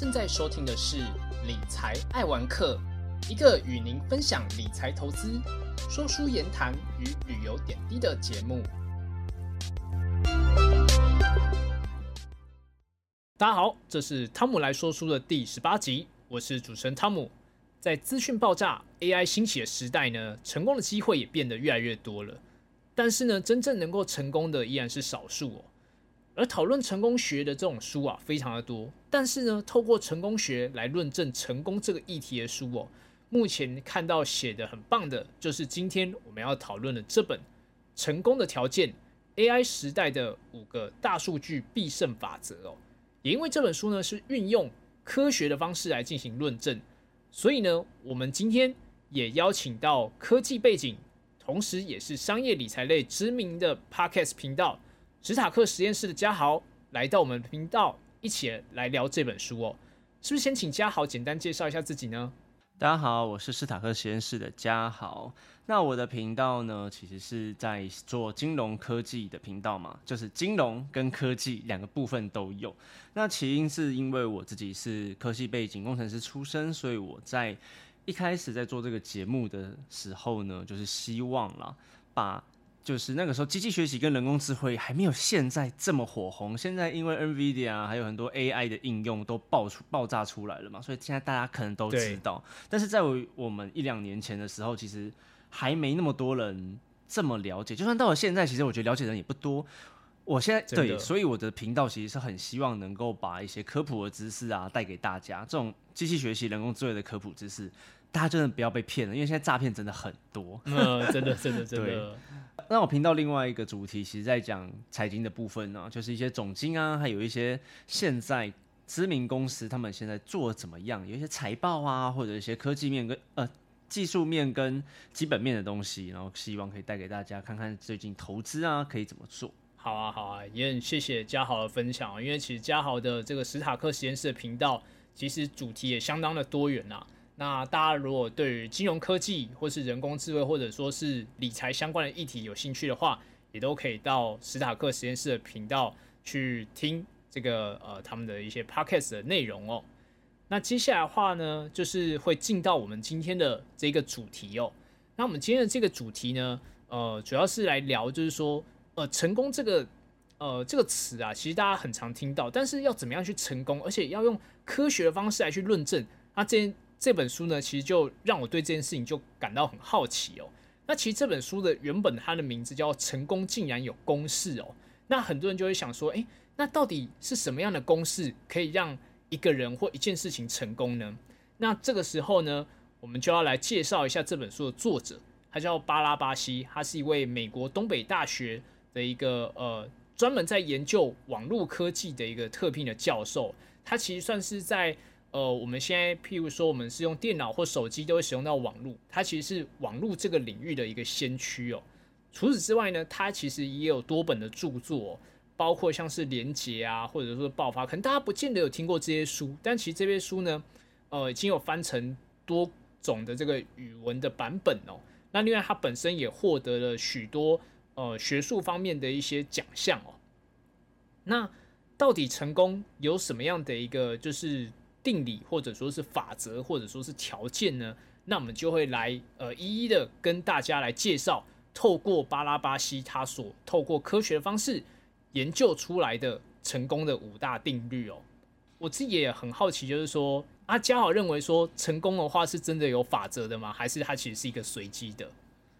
正在收听的是《理财爱玩客》，一个与您分享理财投资、说书言谈与旅游点滴的节目。大家好，这是汤姆来说书的第十八集，我是主持人汤姆。在资讯爆炸、AI 兴起的时代呢，成功的机会也变得越来越多了。但是呢，真正能够成功的依然是少数哦。而讨论成功学的这种书啊，非常的多。但是呢，透过成功学来论证成功这个议题的书哦，目前看到写的很棒的，就是今天我们要讨论的这本《成功的条件：AI 时代的五个大数据必胜法则》哦。也因为这本书呢是运用科学的方式来进行论证，所以呢，我们今天也邀请到科技背景，同时也是商业理财类知名的 Podcast 频道史塔克实验室的嘉豪，来到我们频道一起来聊这本书哦。是不是先请嘉豪简单介绍一下自己呢？大家好，我是斯塔克实验室的嘉豪。那我的频道呢，其实是在做金融科技的频道嘛，就是金融跟科技两个部分都有。那起因是因为我自己是科技背景工程师出身，所以我在一开始在做这个节目的时候呢，就是希望啦，把就是那个时候机器学习跟人工智慧还没有现在这么火红，现在因为 NVIDIA 啊，还有很多 AI 的应用都爆出爆炸出来了嘛，所以现在大家可能都知道。但是在我我们一两年前的时候，其实还没那么多人这么了解。就算到了现在，其实我觉得了解的人也不多。我现在对，所以我的频道其实是很希望能够把一些科普的知识啊带给大家，这种机器学习、人工智慧的科普知识。大家真的不要被骗了，因为现在诈骗真的很多。嗯，真的，真的，真的。那我频道另外一个主题，其实在讲财经的部分呢，就是一些总经啊，还有一些现在知名公司他们现在做怎么样，有一些财报啊，或者一些科技面跟呃技术面跟基本面的东西，然后希望可以带给大家看看最近投资啊可以怎么做。好啊，好啊，也很谢谢嘉豪的分享，因为其实嘉豪的这个史塔克实验室的频道，其实主题也相当的多元呐。那大家如果对于金融科技或是人工智慧或者说是理财相关的议题有兴趣的话，也都可以到史塔克实验室的频道去听这个呃他们的一些 podcast 的内容哦。那接下来的话呢，就是会进到我们今天的这个主题哦。那我们今天的这个主题呢，呃，主要是来聊就是说，呃，成功这个呃这个词啊，其实大家很常听到，但是要怎么样去成功，而且要用科学的方式来去论证，那这。这本书呢，其实就让我对这件事情就感到很好奇哦。那其实这本书的原本它的名字叫《成功竟然有公式》哦。那很多人就会想说，诶，那到底是什么样的公式可以让一个人或一件事情成功呢？那这个时候呢，我们就要来介绍一下这本书的作者，他叫巴拉巴西，他是一位美国东北大学的一个呃专门在研究网络科技的一个特聘的教授。他其实算是在呃，我们现在譬如说，我们是用电脑或手机都会使用到网络，它其实是网络这个领域的一个先驱哦。除此之外呢，它其实也有多本的著作，包括像是连结啊，或者说爆发，可能大家不见得有听过这些书，但其实这些书呢，呃，已经有翻成多种的这个语文的版本哦。那另外，它本身也获得了许多呃学术方面的一些奖项哦。那到底成功有什么样的一个就是？定理或者说是法则或者说是条件呢？那我们就会来呃一一的跟大家来介绍，透过巴拉巴西他所透过科学的方式研究出来的成功的五大定律哦。我自己也很好奇，就是说阿嘉好认为说成功的话是真的有法则的吗？还是它其实是一个随机的？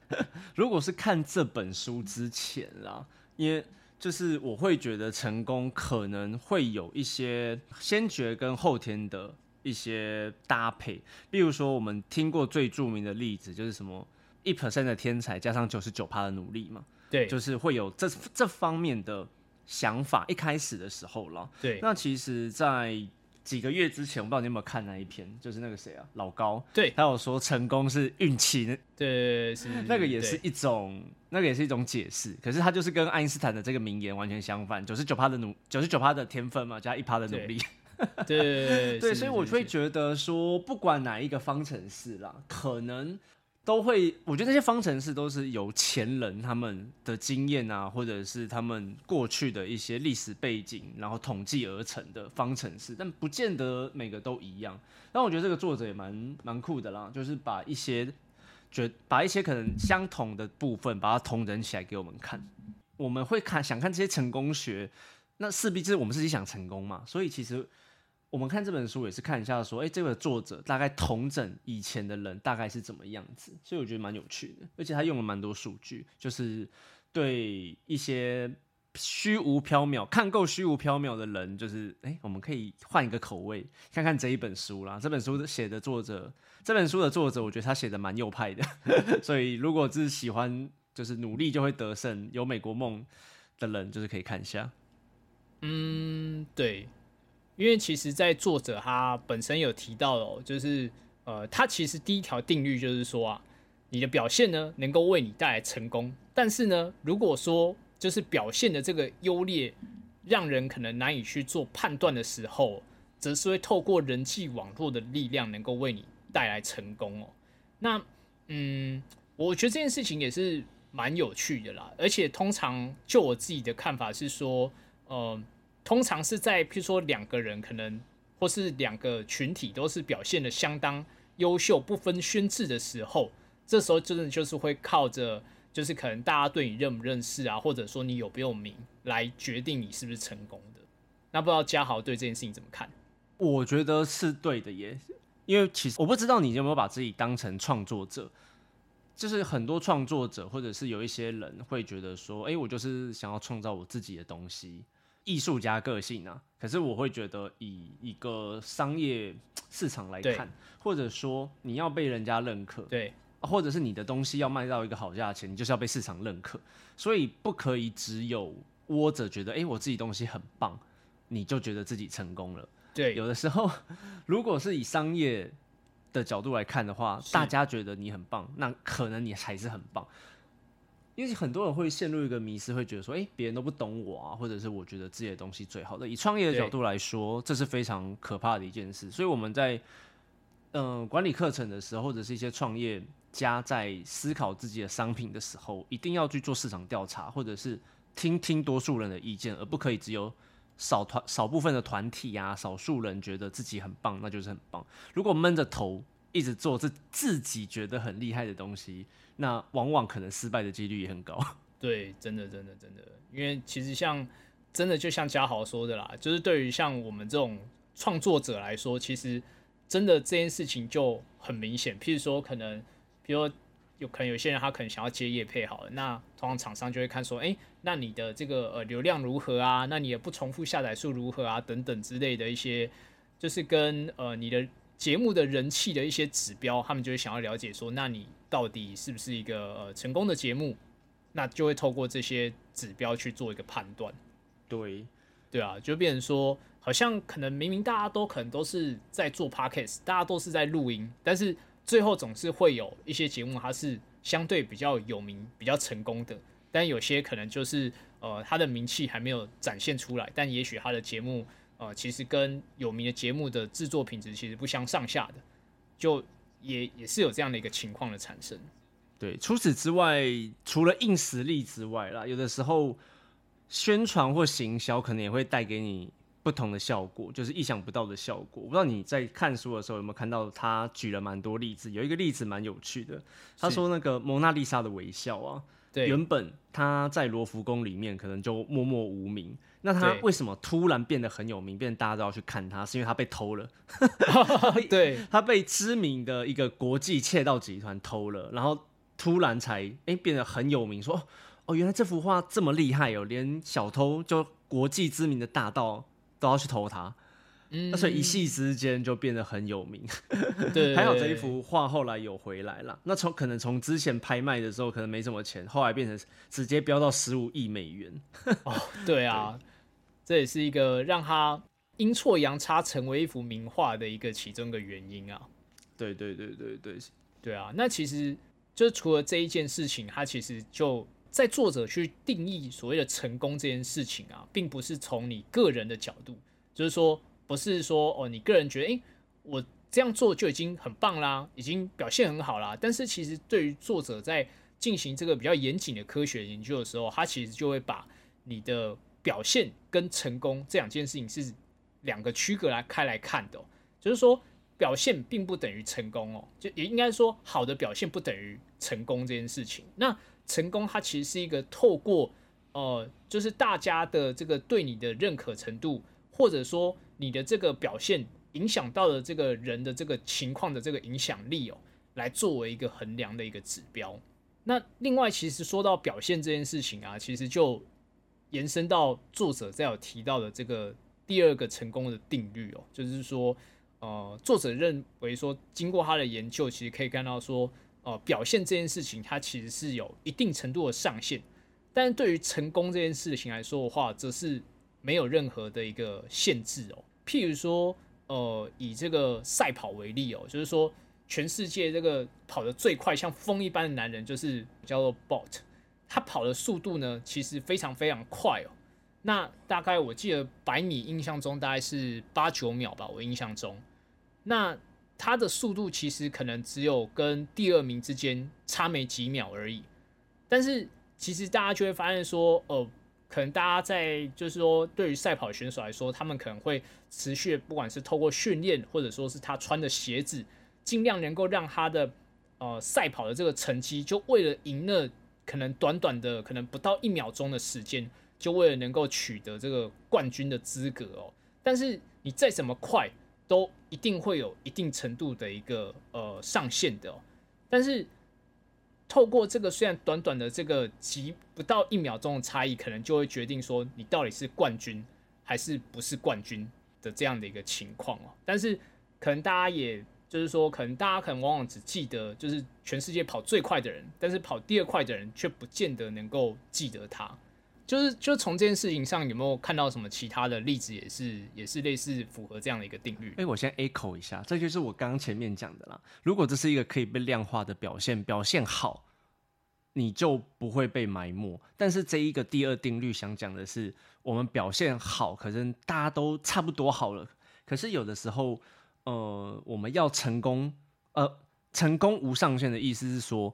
如果是看这本书之前啦，因为。就是我会觉得成功可能会有一些先决跟后天的一些搭配，比如说我们听过最著名的例子就是什么一 percent 的天才加上九十九趴的努力嘛，对，就是会有这这方面的想法一开始的时候了，对，那其实，在。几个月之前，我不知道你有没有看那一篇，就是那个谁啊，老高，对。他有说成功是运气，对，是 那个也是一种，那个也是一种解释。可是它就是跟爱因斯坦的这个名言完全相反，九十九趴的努，九十九趴的天分嘛，加一趴的努力，对对，所以我会觉得说，不管哪一个方程式啦，可能。都会，我觉得这些方程式都是由前人他们的经验啊，或者是他们过去的一些历史背景，然后统计而成的方程式，但不见得每个都一样。但我觉得这个作者也蛮蛮酷的啦，就是把一些觉把一些可能相同的部分，把它同整起来给我们看。我们会看想看这些成功学，那势必就是我们自己想成功嘛，所以其实。我们看这本书也是看一下，说，哎，这个作者大概同整以前的人大概是怎么样子，所以我觉得蛮有趣的，而且他用了蛮多数据，就是对一些虚无缥缈、看够虚无缥缈的人，就是哎，我们可以换一个口味，看看这一本书啦。这本书写的作者，这本书的作者，我觉得他写的蛮右派的，所以如果是喜欢就是努力就会得胜、有美国梦的人，就是可以看一下。嗯，对。因为其实，在作者他本身有提到哦，就是呃，他其实第一条定律就是说啊，你的表现呢能够为你带来成功，但是呢，如果说就是表现的这个优劣让人可能难以去做判断的时候，则是会透过人际网络的力量能够为你带来成功哦。那嗯，我觉得这件事情也是蛮有趣的啦，而且通常就我自己的看法是说，呃。通常是在譬如说两个人可能或是两个群体都是表现的相当优秀、不分轩轾的时候，这时候真的就是会靠着就是可能大家对你认不认识啊，或者说你有没有名来决定你是不是成功的。那不知道嘉豪对这件事情怎么看？我觉得是对的耶，因为其实我不知道你有没有把自己当成创作者，就是很多创作者或者是有一些人会觉得说，哎，我就是想要创造我自己的东西。艺术家个性啊，可是我会觉得以一个商业市场来看，或者说你要被人家认可，对，或者是你的东西要卖到一个好价钱，你就是要被市场认可，所以不可以只有窝着觉得，哎，我自己东西很棒，你就觉得自己成功了。对，有的时候 如果是以商业的角度来看的话，大家觉得你很棒，那可能你还是很棒。因为很多人会陷入一个迷失，会觉得说，哎，别人都不懂我啊，或者是我觉得自己的东西最好的。以创业的角度来说，这是非常可怕的一件事。所以我们在嗯管理课程的时候，或者是一些创业家在思考自己的商品的时候，一定要去做市场调查，或者是听听多数人的意见，而不可以只有少团少部分的团体啊，少数人觉得自己很棒，那就是很棒。如果闷着头一直做自自己觉得很厉害的东西。那往往可能失败的几率也很高。对，真的，真的，真的，因为其实像真的就像嘉豪说的啦，就是对于像我们这种创作者来说，其实真的这件事情就很明显。譬如说，可能，比如有可能有些人他可能想要接业配好了，那通常厂商就会看说，哎，那你的这个呃流量如何啊？那你的不重复下载数如何啊？等等之类的一些，就是跟呃你的节目的人气的一些指标，他们就会想要了解说，那你。到底是不是一个呃成功的节目？那就会透过这些指标去做一个判断。对，对啊，就变成说，好像可能明明大家都可能都是在做 podcast，大家都是在录音，但是最后总是会有一些节目它是相对比较有名、比较成功的，但有些可能就是呃它的名气还没有展现出来，但也许它的节目呃其实跟有名的节目的制作品质其实不相上下的，就。也也是有这样的一个情况的产生，对。除此之外，除了硬实力之外啦，有的时候宣传或行销可能也会带给你不同的效果，就是意想不到的效果。我不知道你在看书的时候有没有看到他举了蛮多例子，有一个例子蛮有趣的，他说那个蒙娜丽莎的微笑啊，对，原本他在罗浮宫里面可能就默默无名。那他为什么突然变得很有名，变大家都要去看他？是因为他被偷了，对他被知名的一个国际窃盗集团偷了，然后突然才哎变得很有名，说哦原来这幅画这么厉害哦，连小偷就国际知名的大盗都要去投它，嗯，所以一夕之间就变得很有名。对，还好这一幅画后来有回来了。那从可能从之前拍卖的时候可能没什么钱，后来变成直接飙到十五亿美元。哦，对啊。这也是一个让他阴错阳差成为一幅名画的一个其中的原因啊！对对对对对对啊！那其实就除了这一件事情，他其实就在作者去定义所谓的成功这件事情啊，并不是从你个人的角度，就是说不是说哦，你个人觉得，诶，我这样做就已经很棒啦，已经表现很好啦。但是其实对于作者在进行这个比较严谨的科学研究的时候，他其实就会把你的表现跟成功这两件事情是两个区隔来开来看的，就是说表现并不等于成功哦，就也应该说好的表现不等于成功这件事情。那成功它其实是一个透过呃，就是大家的这个对你的认可程度，或者说你的这个表现影响到了这个人的这个情况的这个影响力哦，来作为一个衡量的一个指标。那另外，其实说到表现这件事情啊，其实就延伸到作者在有提到的这个第二个成功的定律哦，就是说，呃，作者认为说，经过他的研究，其实可以看到说，呃，表现这件事情它其实是有一定程度的上限，但是对于成功这件事情来说的话，则是没有任何的一个限制哦。譬如说，呃，以这个赛跑为例哦，就是说。全世界这个跑得最快像风一般的男人就是叫做 Bolt，他跑的速度呢其实非常非常快哦。那大概我记得百米印象中大概是八九秒吧，我印象中。那他的速度其实可能只有跟第二名之间差没几秒而已。但是其实大家就会发现说，呃，可能大家在就是说对于赛跑选手来说，他们可能会持续不管是透过训练，或者说是他穿的鞋子。尽量能够让他的呃赛跑的这个成绩，就为了赢了可能短短的可能不到一秒钟的时间，就为了能够取得这个冠军的资格哦。但是你再怎么快，都一定会有一定程度的一个呃上限的。但是透过这个虽然短短的这个几不到一秒钟的差异，可能就会决定说你到底是冠军还是不是冠军的这样的一个情况哦。但是可能大家也。就是说，可能大家可能往往只记得就是全世界跑最快的人，但是跑第二快的人却不见得能够记得他。就是就从这件事情上，有没有看到什么其他的例子，也是也是类似符合这样的一个定律？哎，我先 echo 一下，这就是我刚刚前面讲的啦。如果这是一个可以被量化的表现，表现好，你就不会被埋没。但是这一个第二定律想讲的是，我们表现好，可是大家都差不多好了，可是有的时候。呃，我们要成功，呃，成功无上限的意思是说，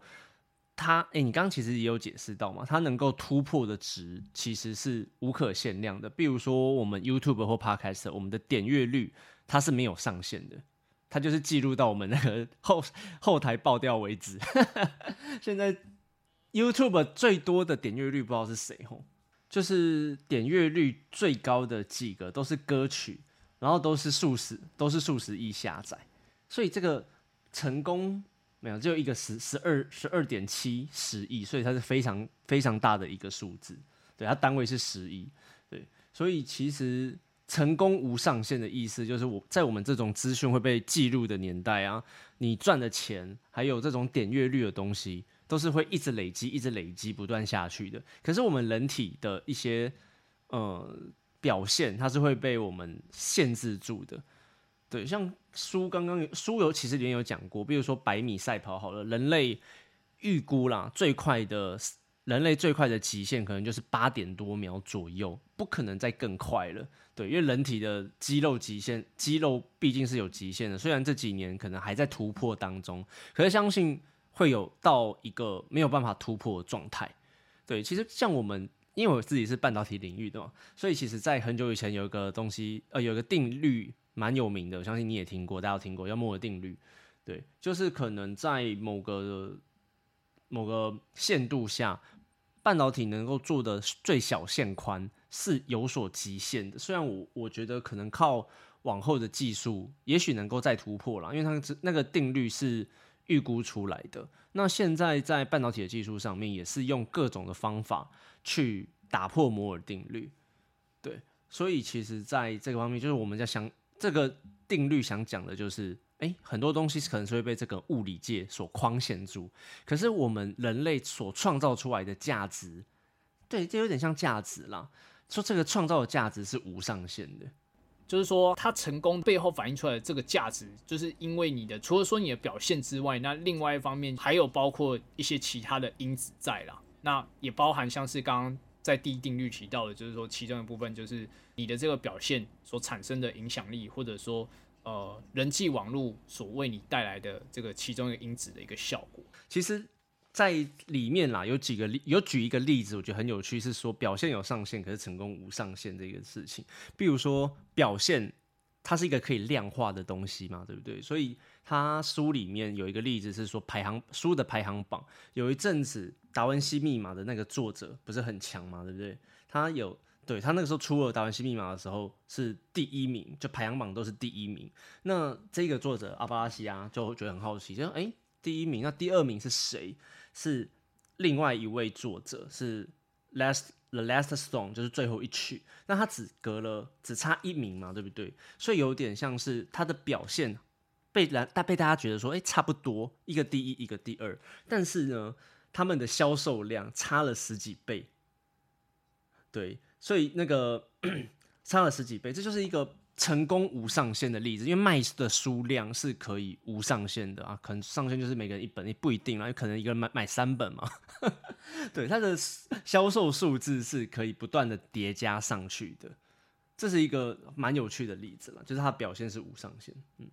它，哎，你刚刚其实也有解释到嘛，它能够突破的值其实是无可限量的。比如说，我们 YouTube 或 Podcast，我们的点阅率它是没有上限的，它就是记录到我们那个后后台爆掉为止。现在 YouTube 最多的点阅率不知道是谁吼，就是点阅率最高的几个都是歌曲。然后都是数十，都是数十亿下载，所以这个成功没有，只有一个十十二十二点七十亿，所以它是非常非常大的一个数字，对，它单位是十亿，对，所以其实成功无上限的意思就是我在我们这种资讯会被记录的年代啊，你赚的钱还有这种点阅率的东西，都是会一直累积，一直累积，不断下去的。可是我们人体的一些呃。表现它是会被我们限制住的，对，像书刚刚书有其实里面有讲过，比如说百米赛跑好了，人类预估啦最快的人类最快的极限可能就是八点多秒左右，不可能再更快了，对，因为人体的肌肉极限，肌肉毕竟是有极限的，虽然这几年可能还在突破当中，可是相信会有到一个没有办法突破的状态，对，其实像我们。因为我自己是半导体领域的嘛，所以其实，在很久以前有一个东西，呃，有一个定律蛮有名的，我相信你也听过，大家听过，叫摩尔定律。对，就是可能在某个某个限度下，半导体能够做的最小线宽是有所极限的。虽然我我觉得可能靠往后的技术，也许能够再突破了，因为它那个定律是预估出来的。那现在在半导体的技术上面，也是用各种的方法。去打破摩尔定律，对，所以其实在这个方面，就是我们在想这个定律想讲的，就是哎，很多东西可能是会被这个物理界所框限住，可是我们人类所创造出来的价值，对，这有点像价值啦，说这个创造的价值是无上限的，就是说它成功背后反映出来的这个价值，就是因为你的除了说你的表现之外，那另外一方面还有包括一些其他的因子在啦。那也包含像是刚刚在第一定律提到的，就是说其中的部分就是你的这个表现所产生的影响力，或者说呃人际网络所为你带来的这个其中一个因子的一个效果。其实，在里面啦，有几个例，有举一个例子，我觉得很有趣，是说表现有上限，可是成功无上限这个事情。比如说表现，它是一个可以量化的东西嘛，对不对？所以他书里面有一个例子是说排行书的排行榜，有一阵子达文西密码的那个作者不是很强嘛，对不对？他有。对他那个时候出了《达文西密码》的时候是第一名，就排行榜都是第一名。那这个作者阿巴拉西亚就觉得很好奇，就哎，第一名，那第二名是谁？是另外一位作者，是《Last The Last Song》，就是最后一曲。那他只隔了只差一名嘛，对不对？所以有点像是他的表现被大被大家觉得说，哎，差不多，一个第一，一个第二。但是呢，他们的销售量差了十几倍，对。所以那个 差了十几倍，这就是一个成功无上限的例子。因为卖的数量是可以无上限的啊，可能上限就是每个人一本，也不一定啊，可能一个人买买三本嘛。对，它的销售数字是可以不断的叠加上去的，这是一个蛮有趣的例子了，就是它表现是无上限。嗯，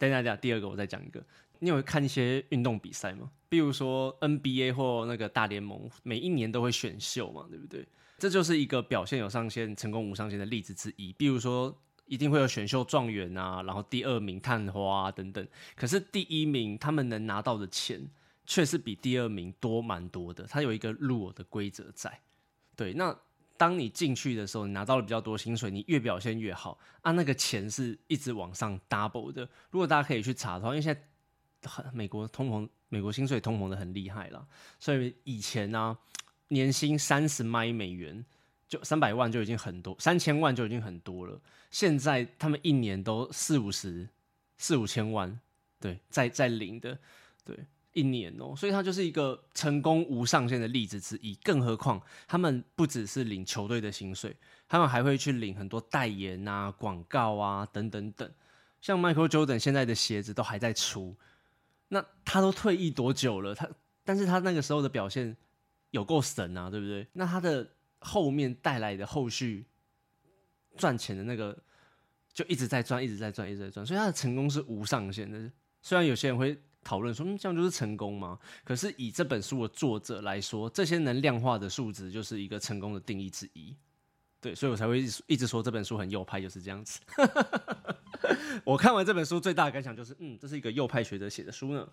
等一下，等下，第二个我再讲一个。你有看一些运动比赛吗？比如说 NBA 或那个大联盟，每一年都会选秀嘛，对不对？这就是一个表现有上限、成功无上限的例子之一。比如说，一定会有选秀状元啊，然后第二名探花啊等等。可是第一名他们能拿到的钱，却是比第二名多蛮多的。它有一个入我的规则在。对，那当你进去的时候，你拿到了比较多薪水，你越表现越好啊，那个钱是一直往上 double 的。如果大家可以去查的话，因为现在很美国通膨，美国薪水通膨的很厉害了，所以以前呢。年薪三十麦美元，就三百万就已经很多，三千万就已经很多了。现在他们一年都四五十、四五千万，对，在在领的，对，一年哦，所以他就是一个成功无上限的例子之一。更何况他们不只是领球队的薪水，他们还会去领很多代言啊、广告啊等等等。像 Michael Jordan 现在的鞋子都还在出，那他都退役多久了？他，但是他那个时候的表现。有够神啊，对不对？那他的后面带来的后续赚钱的那个，就一直在赚，一直在赚，一直在赚，所以他的成功是无上限的。虽然有些人会讨论说，嗯，这样就是成功吗？可是以这本书的作者来说，这些能量化的数值就是一个成功的定义之一。对，所以我才会一直说这本书很右派，就是这样子。我看完这本书最大的感想就是，嗯，这是一个右派学者写的书呢。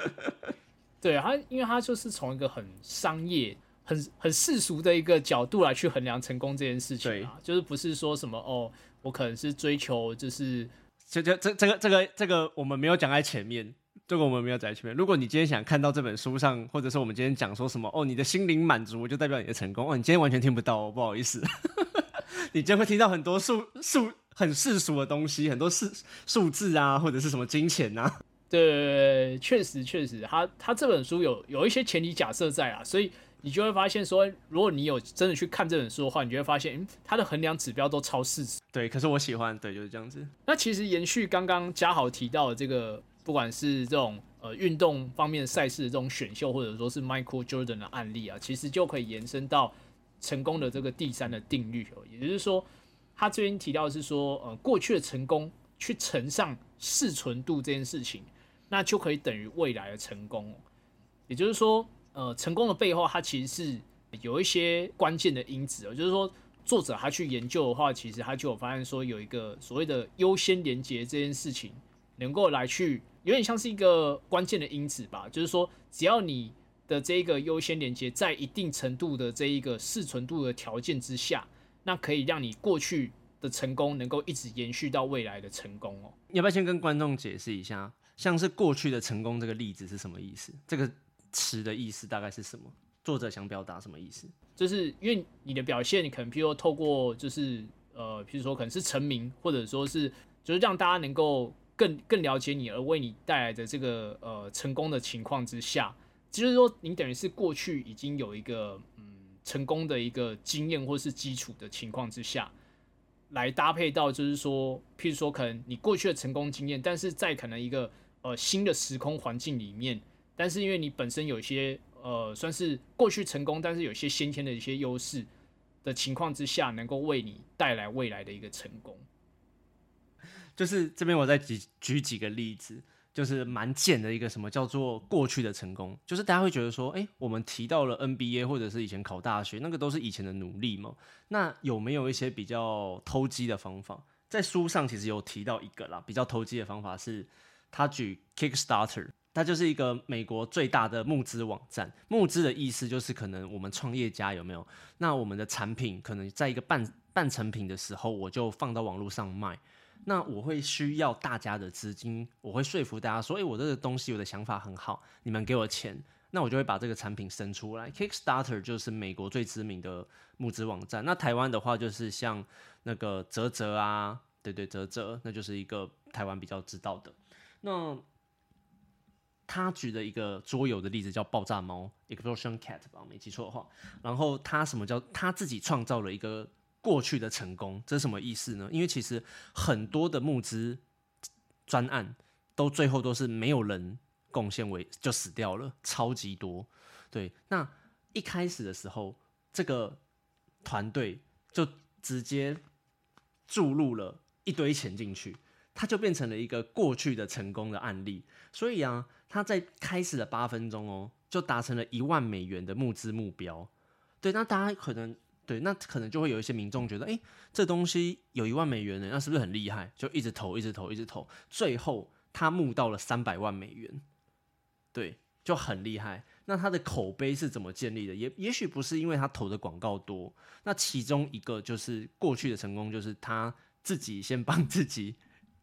对他，因为他就是从一个很商业、很很世俗的一个角度来去衡量成功这件事情啊，就是不是说什么哦，我可能是追求就是这这这这个这个这个我们没有讲在前面，这个我们没有在前面。如果你今天想看到这本书上，或者是我们今天讲说什么哦，你的心灵满足就代表你的成功哦，你今天完全听不到哦，不好意思，你今天会听到很多数数很世俗的东西，很多数数字啊，或者是什么金钱啊。对，确实确实，他他这本书有有一些前提假设在啊，所以你就会发现说，如果你有真的去看这本书的话，你就会发现，嗯，他的衡量指标都超市值。对，可是我喜欢，对，就是这样子。那其实延续刚刚嘉豪提到的这个，不管是这种呃运动方面赛事的这种选秀，或者说是 Michael Jordan 的案例啊，其实就可以延伸到成功的这个第三的定律哦，也就是说，他这边提到是说，呃，过去的成功去乘上适存度这件事情。那就可以等于未来的成功，也就是说，呃，成功的背后，它其实是有一些关键的因子哦。就是说，作者他去研究的话，其实他就有发现说，有一个所谓的优先连接这件事情，能够来去有点像是一个关键的因子吧。就是说，只要你的这个优先连接在一定程度的这一个适存度的条件之下，那可以让你过去的成功能够一直延续到未来的成功哦。要不要先跟观众解释一下？像是过去的成功这个例子是什么意思？这个词的意思大概是什么？作者想表达什么意思？就是因为你的表现，你可能譬如说透过就是呃，譬如说可能是成名，或者说是就是让大家能够更更了解你，而为你带来的这个呃成功的情况之下，就是说你等于是过去已经有一个嗯成功的一个经验或是基础的情况之下。来搭配到，就是说，譬如说，可能你过去的成功经验，但是在可能一个呃新的时空环境里面，但是因为你本身有一些呃算是过去成功，但是有些先天的一些优势的情况之下，能够为你带来未来的一个成功。就是这边我再举举几个例子，就是蛮贱的一个什么叫做过去的成功，就是大家会觉得说，哎，我们提到了 NBA 或者是以前考大学，那个都是以前的努力嘛。那有没有一些比较偷鸡的方法？在书上其实有提到一个啦，比较投机的方法是，他举 Kickstarter，它就是一个美国最大的募资网站。募资的意思就是可能我们创业家有没有？那我们的产品可能在一个半半成品的时候，我就放到网络上卖。那我会需要大家的资金，我会说服大家说，诶，我这个东西我的想法很好，你们给我钱，那我就会把这个产品生出来。Kickstarter 就是美国最知名的募资网站。那台湾的话就是像。那个泽泽啊，对对，泽泽，那就是一个台湾比较知道的。那他举的一个桌游的例子叫爆炸猫 （Explosion Cat） 吧，没记错的话。然后他什么叫他自己创造了一个过去的成功？这是什么意思呢？因为其实很多的募资专案都最后都是没有人贡献为就死掉了，超级多。对，那一开始的时候，这个团队就直接。注入了一堆钱进去，它就变成了一个过去的成功的案例。所以啊，他在开始的八分钟哦，就达成了一万美元的募资目标。对，那大家可能对，那可能就会有一些民众觉得，哎，这东西有一万美元呢，那是不是很厉害？就一直投，一直投，一直投，最后他募到了三百万美元，对，就很厉害。那他的口碑是怎么建立的？也也许不是因为他投的广告多，那其中一个就是过去的成功，就是他自己先帮自己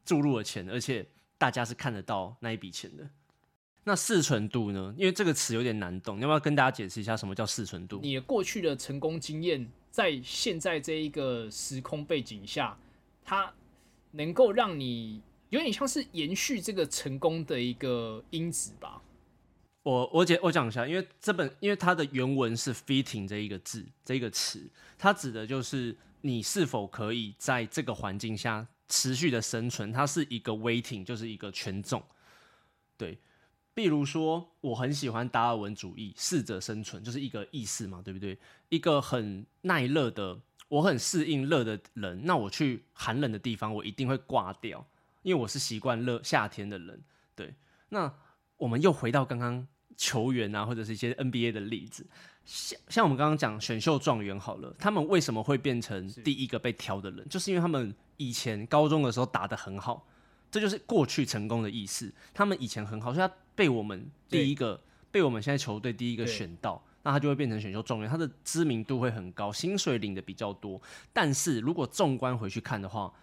注入了钱，而且大家是看得到那一笔钱的。那适存度呢？因为这个词有点难懂，要不要跟大家解释一下什么叫适存度？你过去的成功经验，在现在这一个时空背景下，它能够让你有点像是延续这个成功的一个因子吧。我我解我讲一下，因为这本因为它的原文是 fitting 这一个字这一个词，它指的就是你是否可以在这个环境下持续的生存，它是一个 waiting，就是一个权重。对，比如说我很喜欢达尔文主义，适者生存就是一个意思嘛，对不对？一个很耐热的，我很适应热的人，那我去寒冷的地方，我一定会挂掉，因为我是习惯热夏天的人。对，那我们又回到刚刚。球员啊，或者是一些 NBA 的例子，像像我们刚刚讲选秀状元好了，他们为什么会变成第一个被挑的人？就是因为他们以前高中的时候打得很好，这就是过去成功的意思。他们以前很好，所以他被我们第一个被我们现在球队第一个选到，那他就会变成选秀状元，他的知名度会很高，薪水领的比较多。但是如果纵观回去看的话，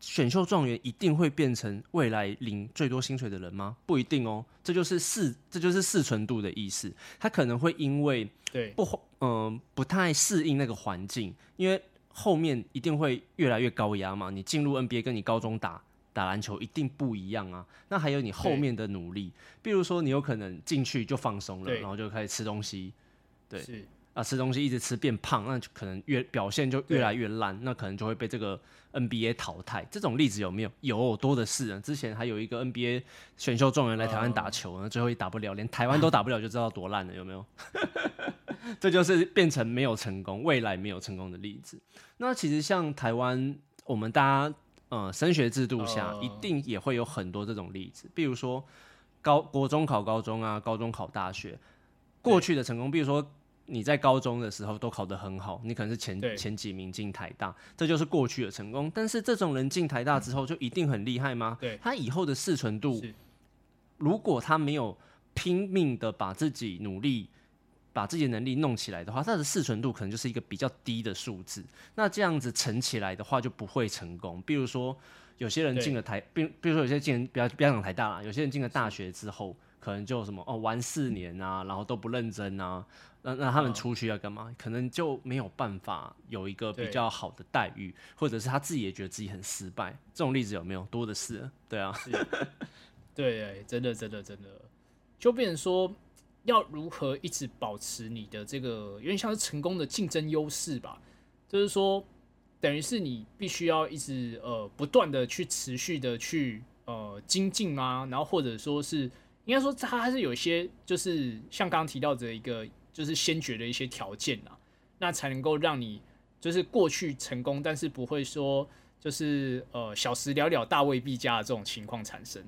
选秀状元一定会变成未来领最多薪水的人吗？不一定哦。这就是四，这就是四纯度的意思。他可能会因为对不嗯不太适应那个环境，因为后面一定会越来越高压嘛。你进入 NBA 跟你高中打打篮球一定不一样啊。那还有你后面的努力，比如说你有可能进去就放松了，然后就开始吃东西，对。啊，吃东西一直吃变胖，那就可能越表现就越来越烂，那可能就会被这个 NBA 淘汰。这种例子有没有？有多的是。之前还有一个 NBA 选秀状元来台湾打球，那最后也打不了，连台湾都打不了，就知道多烂了，有没有？这就是变成没有成功，未来没有成功的例子。那其实像台湾，我们大家呃升学制度下，一定也会有很多这种例子，比如说高国中考高中啊，高中考大学，过去的成功，比如说。你在高中的时候都考得很好，你可能是前前几名进台大，这就是过去的成功。但是这种人进台大之后就一定很厉害吗？对，他以后的适存度，如果他没有拼命的把自己努力把自己的能力弄起来的话，他的适存度可能就是一个比较低的数字。那这样子乘起来的话就不会成功。比如说有些人进了台，比比如说有些进不要不要讲台大啦，有些人进了大学之后，可能就什么哦玩四年啊，然后都不认真啊。那那他们出去要干嘛？可能就没有办法有一个比较好的待遇，或者是他自己也觉得自己很失败。这种例子有没有？多的是。对啊，对，真的，真的，真的，就变成说，要如何一直保持你的这个有点像是成功的竞争优势吧？就是说，等于是你必须要一直呃不断的去持续的去呃精进啊，然后或者说是应该说它还是有一些就是像刚刚提到的一个。就是先决的一些条件啊，那才能够让你就是过去成功，但是不会说就是呃小时了了，大未必佳的这种情况产生。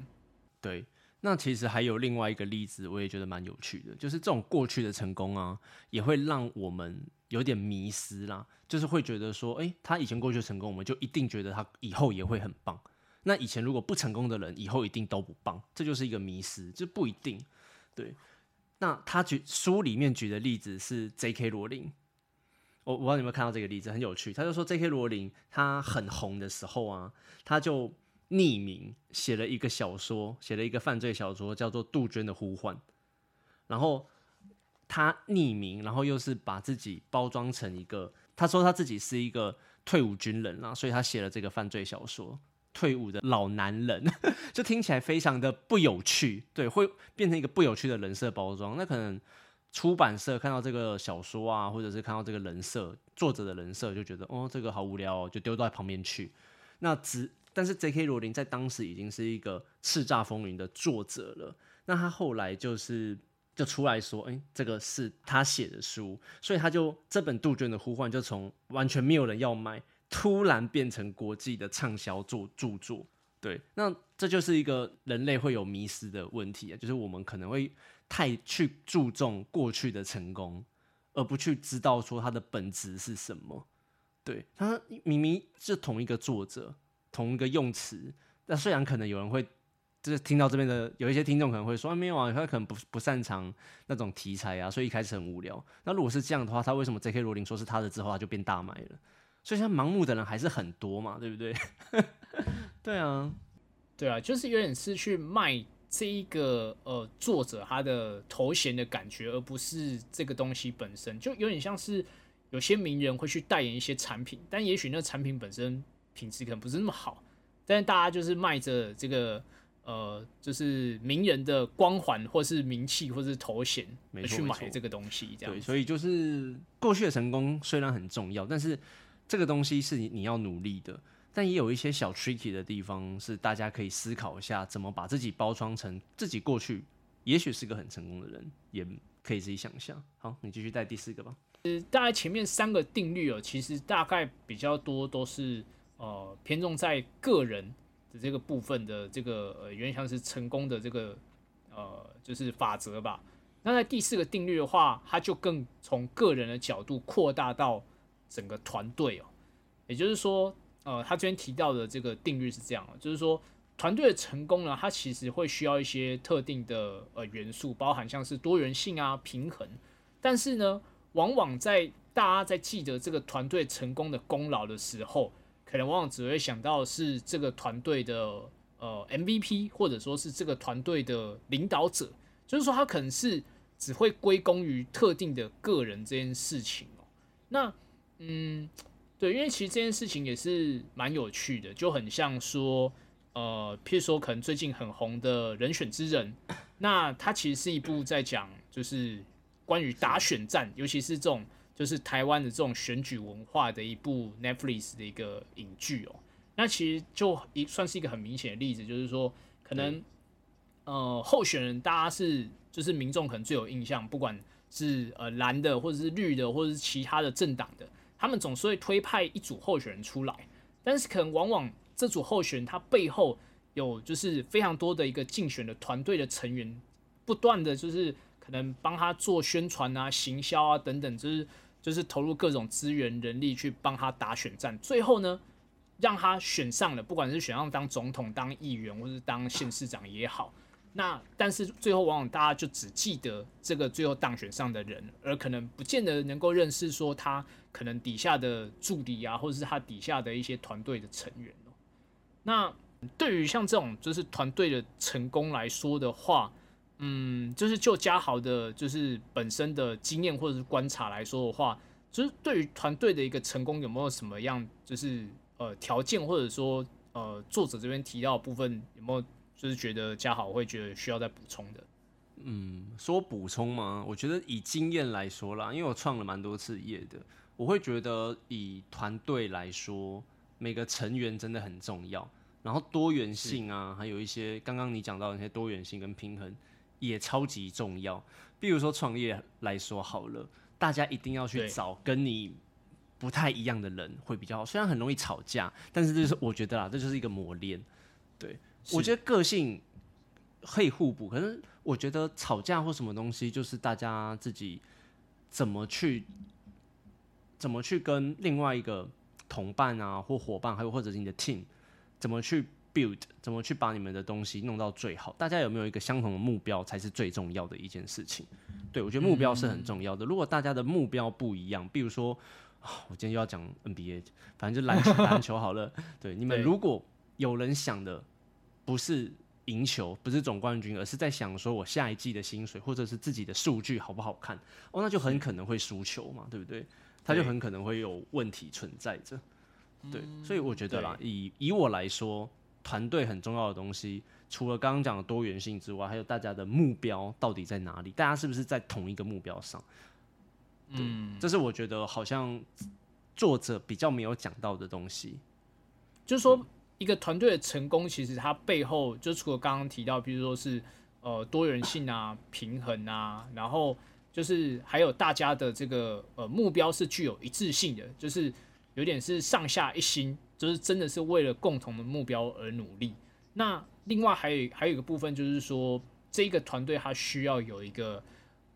对，那其实还有另外一个例子，我也觉得蛮有趣的，就是这种过去的成功啊，也会让我们有点迷失啦，就是会觉得说，哎，他以前过去成功，我们就一定觉得他以后也会很棒。那以前如果不成功的人，以后一定都不棒，这就是一个迷失，就不一定。对，那他举书里面举的例子是 J.K. 罗琳，我我不知道你有没有看到这个例子，很有趣。他就说 J.K. 罗琳他很红的时候啊，他就匿名写了一个小说，写了一个犯罪小说，叫做《杜鹃的呼唤》。然后他匿名，然后又是把自己包装成一个，他说他自己是一个退伍军人啊，所以他写了这个犯罪小说。退伍的老男人，就听起来非常的不有趣，对，会变成一个不有趣的人设包装。那可能出版社看到这个小说啊，或者是看到这个人设，作者的人设，就觉得哦，这个好无聊，哦，就丢到旁边去。那只但是 J.K. 罗琳在当时已经是一个叱咤风云的作者了。那他后来就是就出来说，哎，这个是他写的书，所以他就这本《杜鹃的呼唤》就从完全没有人要买。突然变成国际的畅销作著作，对，那这就是一个人类会有迷失的问题啊，就是我们可能会太去注重过去的成功，而不去知道说它的本质是什么。对，他明明是同一个作者，同一个用词，那虽然可能有人会就是听到这边的有一些听众可能会说没有啊，他可能不不擅长那种题材啊，所以一开始很无聊。那如果是这样的话，他为什么 J.K. 罗琳说是他的之后，他就变大卖了？所以，像盲目的人还是很多嘛，对不对？对啊，对啊，就是有点是去卖这一个呃作者他的头衔的感觉，而不是这个东西本身。就有点像是有些名人会去代言一些产品，但也许那产品本身品质可能不是那么好，但是大家就是卖着这个呃，就是名人的光环，或是名气，或是头衔，去买这个东西。这样，对，所以就是过去的成功虽然很重要，但是。这个东西是你你要努力的，但也有一些小 tricky 的地方，是大家可以思考一下，怎么把自己包装成自己过去也许是个很成功的人，也可以自己想象。好，你继续带第四个吧。呃，大概前面三个定律哦，其实大概比较多都是呃偏重在个人的这个部分的这个呃，原像是成功的这个呃就是法则吧。那在第四个定律的话，它就更从个人的角度扩大到。整个团队哦，也就是说，呃，他这边提到的这个定律是这样，就是说，团队的成功呢，它其实会需要一些特定的呃元素，包含像是多元性啊、平衡。但是呢，往往在大家在记得这个团队成功的功劳的时候，可能往往只会想到是这个团队的呃 MVP，或者说是这个团队的领导者，就是说他可能是只会归功于特定的个人这件事情哦。那嗯，对，因为其实这件事情也是蛮有趣的，就很像说，呃，譬如说可能最近很红的人选之人，那它其实是一部在讲就是关于打选战，尤其是这种就是台湾的这种选举文化的一部 Netflix 的一个影剧哦。那其实就一算是一个很明显的例子，就是说可能呃候选人大家是就是民众可能最有印象，不管是呃蓝的或者是绿的或者是其他的政党的。他们总是会推派一组候选人出来，但是可能往往这组候选人他背后有就是非常多的一个竞选的团队的成员，不断的就是可能帮他做宣传啊、行销啊等等，就是就是投入各种资源人力去帮他打选战，最后呢让他选上了，不管是选上当总统、当议员或是当县市长也好。那但是最后往往大家就只记得这个最后当选上的人，而可能不见得能够认识说他可能底下的助理啊，或者是他底下的一些团队的成员哦。那对于像这种就是团队的成功来说的话，嗯，就是就嘉豪的，就是本身的经验或者是观察来说的话，就是对于团队的一个成功有没有什么样就是呃条件，或者说呃作者这边提到的部分有没有？就是觉得嘉豪会觉得需要再补充的，嗯，说补充吗？我觉得以经验来说啦，因为我创了蛮多次业的，我会觉得以团队来说，每个成员真的很重要，然后多元性啊，还有一些刚刚你讲到那些多元性跟平衡也超级重要。比如说创业来说好了，大家一定要去找跟你不太一样的人会比较好。虽然很容易吵架，但是这是我觉得啦，这就是一个磨练。对我觉得个性可以互补，可是我觉得吵架或什么东西，就是大家自己怎么去怎么去跟另外一个同伴啊或伙伴，还有或者是你的 team 怎么去。Build 怎么去把你们的东西弄到最好？大家有没有一个相同的目标才是最重要的一件事情？对我觉得目标是很重要的。如果大家的目标不一样，比如说我今天又要讲 NBA，反正就篮球篮球好了。对你们如果有人想的不是赢球，不是总冠军，而是在想说我下一季的薪水或者是自己的数据好不好看？哦，那就很可能会输球嘛，对不对？他就很可能会有问题存在着。对，所以我觉得啦，以以我来说。团队很重要的东西，除了刚刚讲的多元性之外，还有大家的目标到底在哪里？大家是不是在同一个目标上？嗯，这是我觉得好像作者比较没有讲到的东西。就是说，一个团队的成功，其实它背后就除了刚刚提到，比如说是呃多元性啊、平衡啊，然后就是还有大家的这个呃目标是具有一致性的，就是有点是上下一心。就是真的是为了共同的目标而努力。那另外还有还有一个部分，就是说这个团队它需要有一个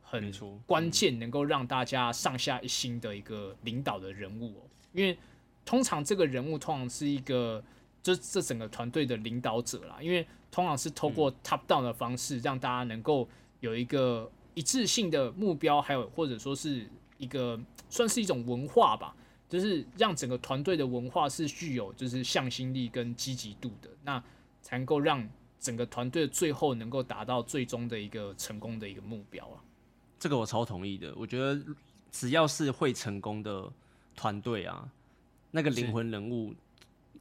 很关键，能够让大家上下一心的一个领导的人物哦。因为通常这个人物通常是一个，就是这整个团队的领导者啦。因为通常是透过 top down 的方式，让大家能够有一个一致性的目标，还有或者说是一个算是一种文化吧。就是让整个团队的文化是具有就是向心力跟积极度的，那才能够让整个团队最后能够达到最终的一个成功的一个目标啊。这个我超同意的。我觉得只要是会成功的团队啊，那个灵魂人物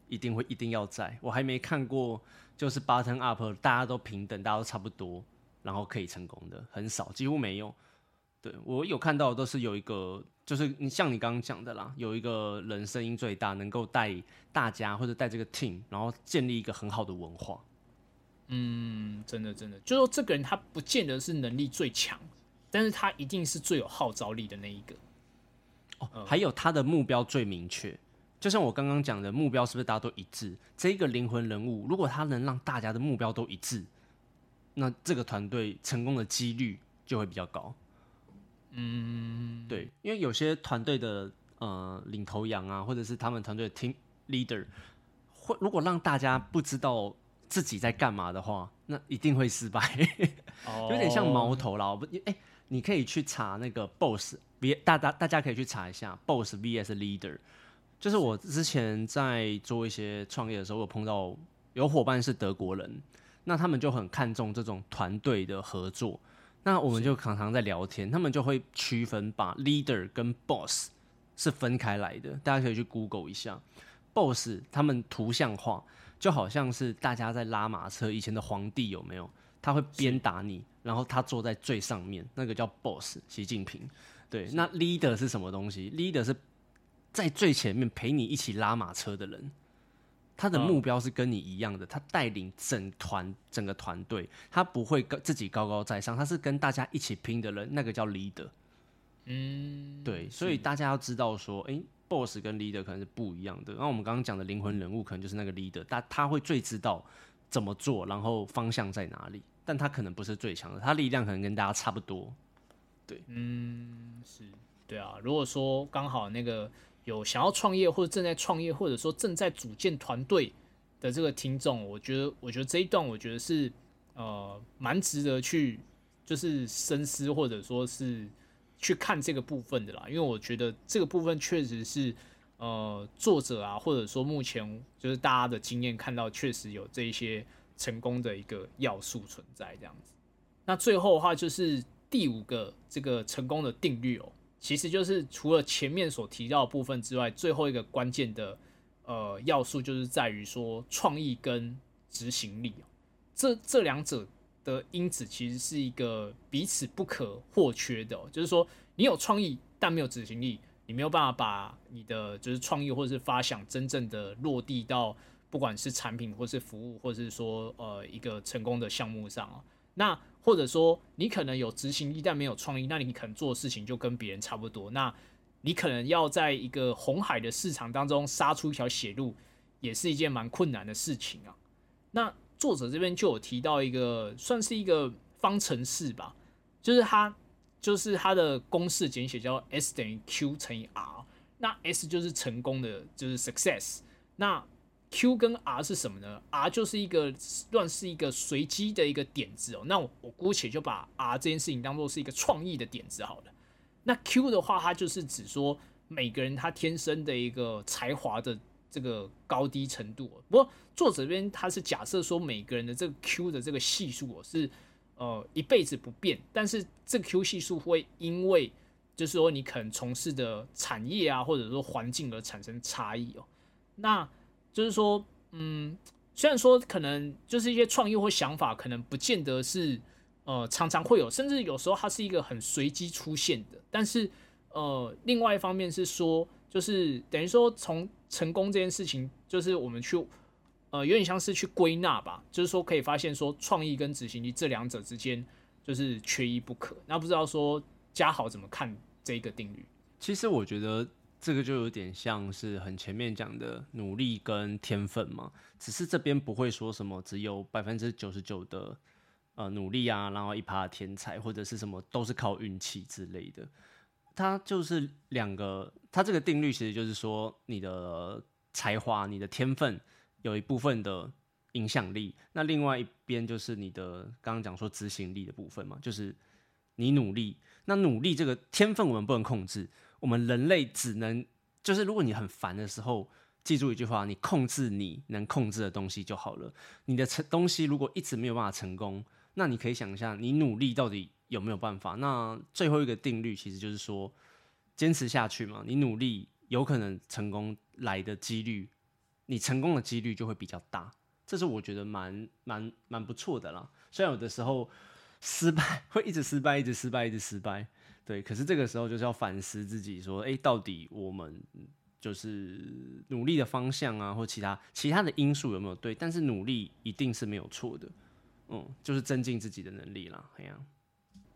一定会一定要在。我还没看过就是 button up 大家都平等，大家都差不多，然后可以成功的很少，几乎没有。对我有看到都是有一个。就是你像你刚刚讲的啦，有一个人声音最大，能够带大家或者带这个 team，然后建立一个很好的文化。嗯，真的真的，就说这个人他不见得是能力最强，但是他一定是最有号召力的那一个。哦，还有他的目标最明确，就像我刚刚讲的目标是不是大家都一致？这个灵魂人物，如果他能让大家的目标都一致，那这个团队成功的几率就会比较高。嗯，对，因为有些团队的呃领头羊啊，或者是他们团队的 team leader，会如果让大家不知道自己在干嘛的话，那一定会失败。有点像矛头啦，不，哎，你可以去查那个 boss，别大大大家可以去查一下 boss vs leader。就是我之前在做一些创业的时候，有碰到有伙伴是德国人，那他们就很看重这种团队的合作。那我们就常常在聊天，他们就会区分把 leader 跟 boss 是分开来的。大家可以去 Google 一下，boss 他们图像化，就好像是大家在拉马车，以前的皇帝有没有？他会鞭打你，然后他坐在最上面，那个叫 boss，习近平。对，那 leader 是什么东西？leader 是在最前面陪你一起拉马车的人。他的目标是跟你一样的，他带领整团整个团队，他不会跟自己高高在上，他是跟大家一起拼的人，那个叫 leader。嗯，对，所以大家要知道说，哎，boss 跟 leader 可能是不一样的。那我们刚刚讲的灵魂人物，可能就是那个 leader，他他会最知道怎么做，然后方向在哪里，但他可能不是最强的，他力量可能跟大家差不多。对，嗯，是，对啊。如果说刚好那个。有想要创业或者正在创业，或者说正在组建团队的这个听众，我觉得，我觉得这一段，我觉得是呃蛮值得去就是深思，或者说是去看这个部分的啦。因为我觉得这个部分确实是呃作者啊，或者说目前就是大家的经验看到，确实有这一些成功的一个要素存在这样子。那最后的话就是第五个这个成功的定律哦。其实就是除了前面所提到的部分之外，最后一个关键的呃要素就是在于说创意跟执行力这这两者的因子其实是一个彼此不可或缺的。就是说，你有创意但没有执行力，你没有办法把你的就是创意或者是发想真正的落地到不管是产品或是服务，或者是说呃一个成功的项目上啊。那或者说你可能有执行力但没有创意，那你可能做的事情就跟别人差不多。那你可能要在一个红海的市场当中杀出一条血路，也是一件蛮困难的事情啊。那作者这边就有提到一个，算是一个方程式吧，就是它就是它的公式简写叫 S 等于 Q 乘以 R，那 S 就是成功的，就是 success，那 Q 跟 R 是什么呢？R 就是一个乱是一个随机的一个点子哦，那我我姑且就把 R 这件事情当做是一个创意的点子好了。那 Q 的话，它就是指说每个人他天生的一个才华的这个高低程度。哦不过作者这边他是假设说每个人的这个 Q 的这个系数哦是呃一辈子不变，但是这个 Q 系数会因为就是说你可能从事的产业啊，或者说环境而产生差异哦。那就是说，嗯，虽然说可能就是一些创意或想法，可能不见得是。呃，常常会有，甚至有时候它是一个很随机出现的。但是，呃，另外一方面是说，就是等于说从成功这件事情，就是我们去，呃，有点像是去归纳吧。就是说可以发现说，创意跟执行力这两者之间就是缺一不可。那不知道说嘉豪怎么看这个定律？其实我觉得这个就有点像是很前面讲的努力跟天分嘛，只是这边不会说什么只有百分之九十九的。呃，努力啊，然后一趴天才或者是什么，都是靠运气之类的。它就是两个，它这个定律其实就是说，你的才华、你的天分有一部分的影响力，那另外一边就是你的刚刚讲说执行力的部分嘛，就是你努力。那努力这个天分我们不能控制，我们人类只能就是如果你很烦的时候，记住一句话，你控制你能控制的东西就好了。你的成东西如果一直没有办法成功。那你可以想一下，你努力到底有没有办法？那最后一个定律其实就是说，坚持下去嘛。你努力有可能成功来的几率，你成功的几率就会比较大。这是我觉得蛮蛮蛮不错的啦。虽然有的时候失败会一直失败，一直失败，一直失败，对。可是这个时候就是要反思自己，说，哎，到底我们就是努力的方向啊，或其他其他的因素有没有对？但是努力一定是没有错的。嗯，就是增进自己的能力啦，这样。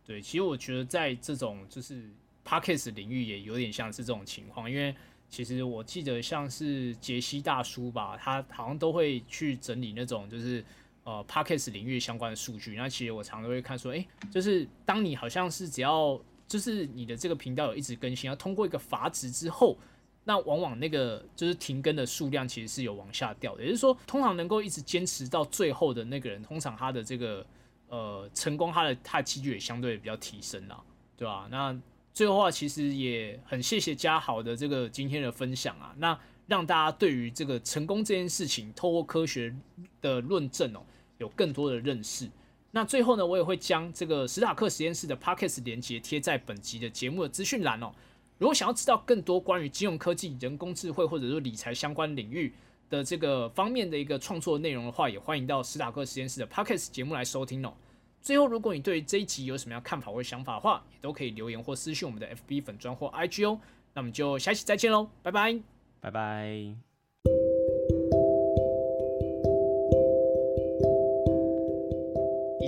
对，其实我觉得在这种就是 parkes 领域也有点像是这种情况，因为其实我记得像是杰西大叔吧，他好像都会去整理那种就是呃 parkes 领域相关的数据。那其实我常常会看说，哎，就是当你好像是只要就是你的这个频道有一直更新，要通过一个阀值之后。那往往那个就是停更的数量其实是有往下掉的，也就是说，通常能够一直坚持到最后的那个人，通常他的这个呃成功，他的他的几率也相对比较提升啦，对吧？那最后话其实也很谢谢嘉豪的这个今天的分享啊，那让大家对于这个成功这件事情，透过科学的论证哦，有更多的认识。那最后呢，我也会将这个史塔克实验室的 p o c k e t 连接贴在本集的节目的资讯栏哦。如果想要知道更多关于金融科技、人工智慧或者说理财相关领域的这个方面的一个创作内容的话，也欢迎到史塔克实验室的 Podcast 节目来收听哦。最后，如果你对这一集有什么样看法或想法的话，也都可以留言或私信我们的 FB 粉专或 IG 哦。那我们就下期再见喽，拜拜，拜拜。